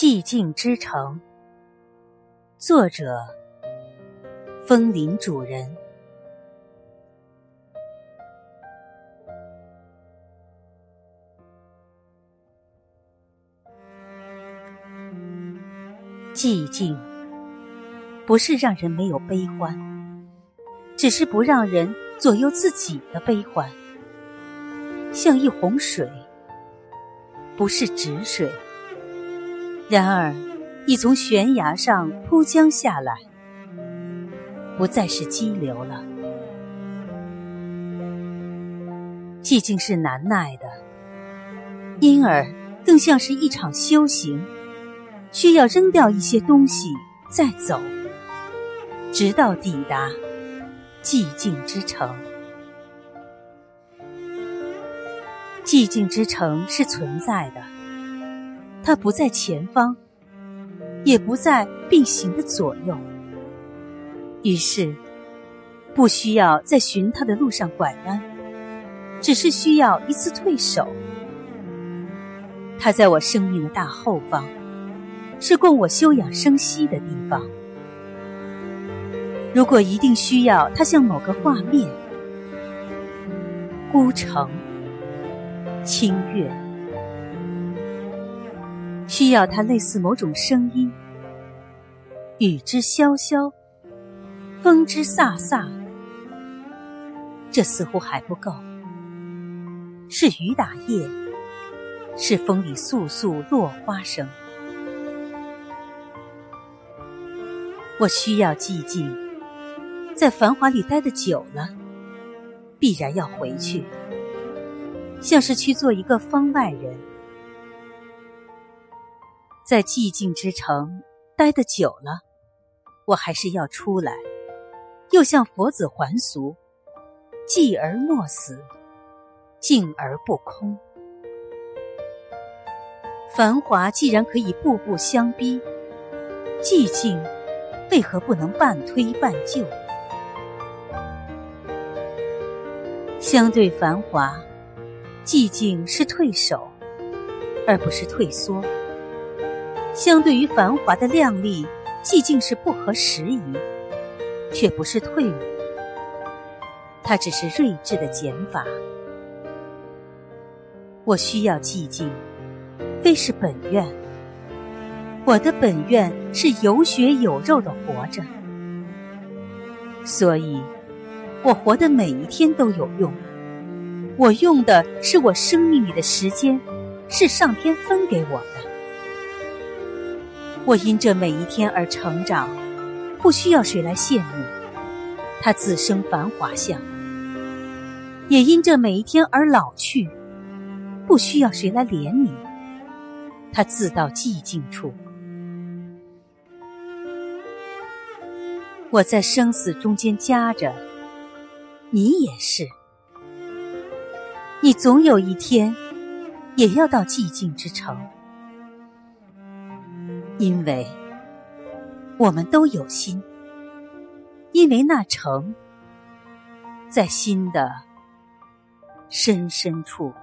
寂静之城，作者：枫林主人。寂静不是让人没有悲欢，只是不让人左右自己的悲欢，像一泓水，不是止水。然而，已从悬崖上扑将下来，不再是激流了。寂静是难耐的，因而更像是一场修行，需要扔掉一些东西再走，直到抵达寂静之城。寂静之城是存在的。它不在前方，也不在并行的左右，于是不需要在寻它的路上拐弯，只是需要一次退守。它在我生命的大后方，是供我休养生息的地方。如果一定需要它像某个画面，孤城，清月。需要它类似某种声音，雨之潇潇，风之飒飒，这似乎还不够。是雨打叶，是风里簌簌落花声。我需要寂静，在繁华里待的久了，必然要回去，像是去做一个方外人。在寂静之城待得久了，我还是要出来，又向佛子还俗，寂而莫死，静而不空。繁华既然可以步步相逼，寂静为何不能半推半就？相对繁华，寂静是退守，而不是退缩。相对于繁华的靓丽，寂静是不合时宜，却不是退伍。它只是睿智的减法。我需要寂静，非是本愿。我的本愿是有血有肉的活着，所以，我活的每一天都有用。我用的是我生命里的时间，是上天分给我的。我因这每一天而成长，不需要谁来羡慕。他自生繁华相，也因这每一天而老去，不需要谁来怜悯。他自到寂静处。我在生死中间夹着，你也是。你总有一天，也要到寂静之城。因为我们都有心，因为那城在心的深深处。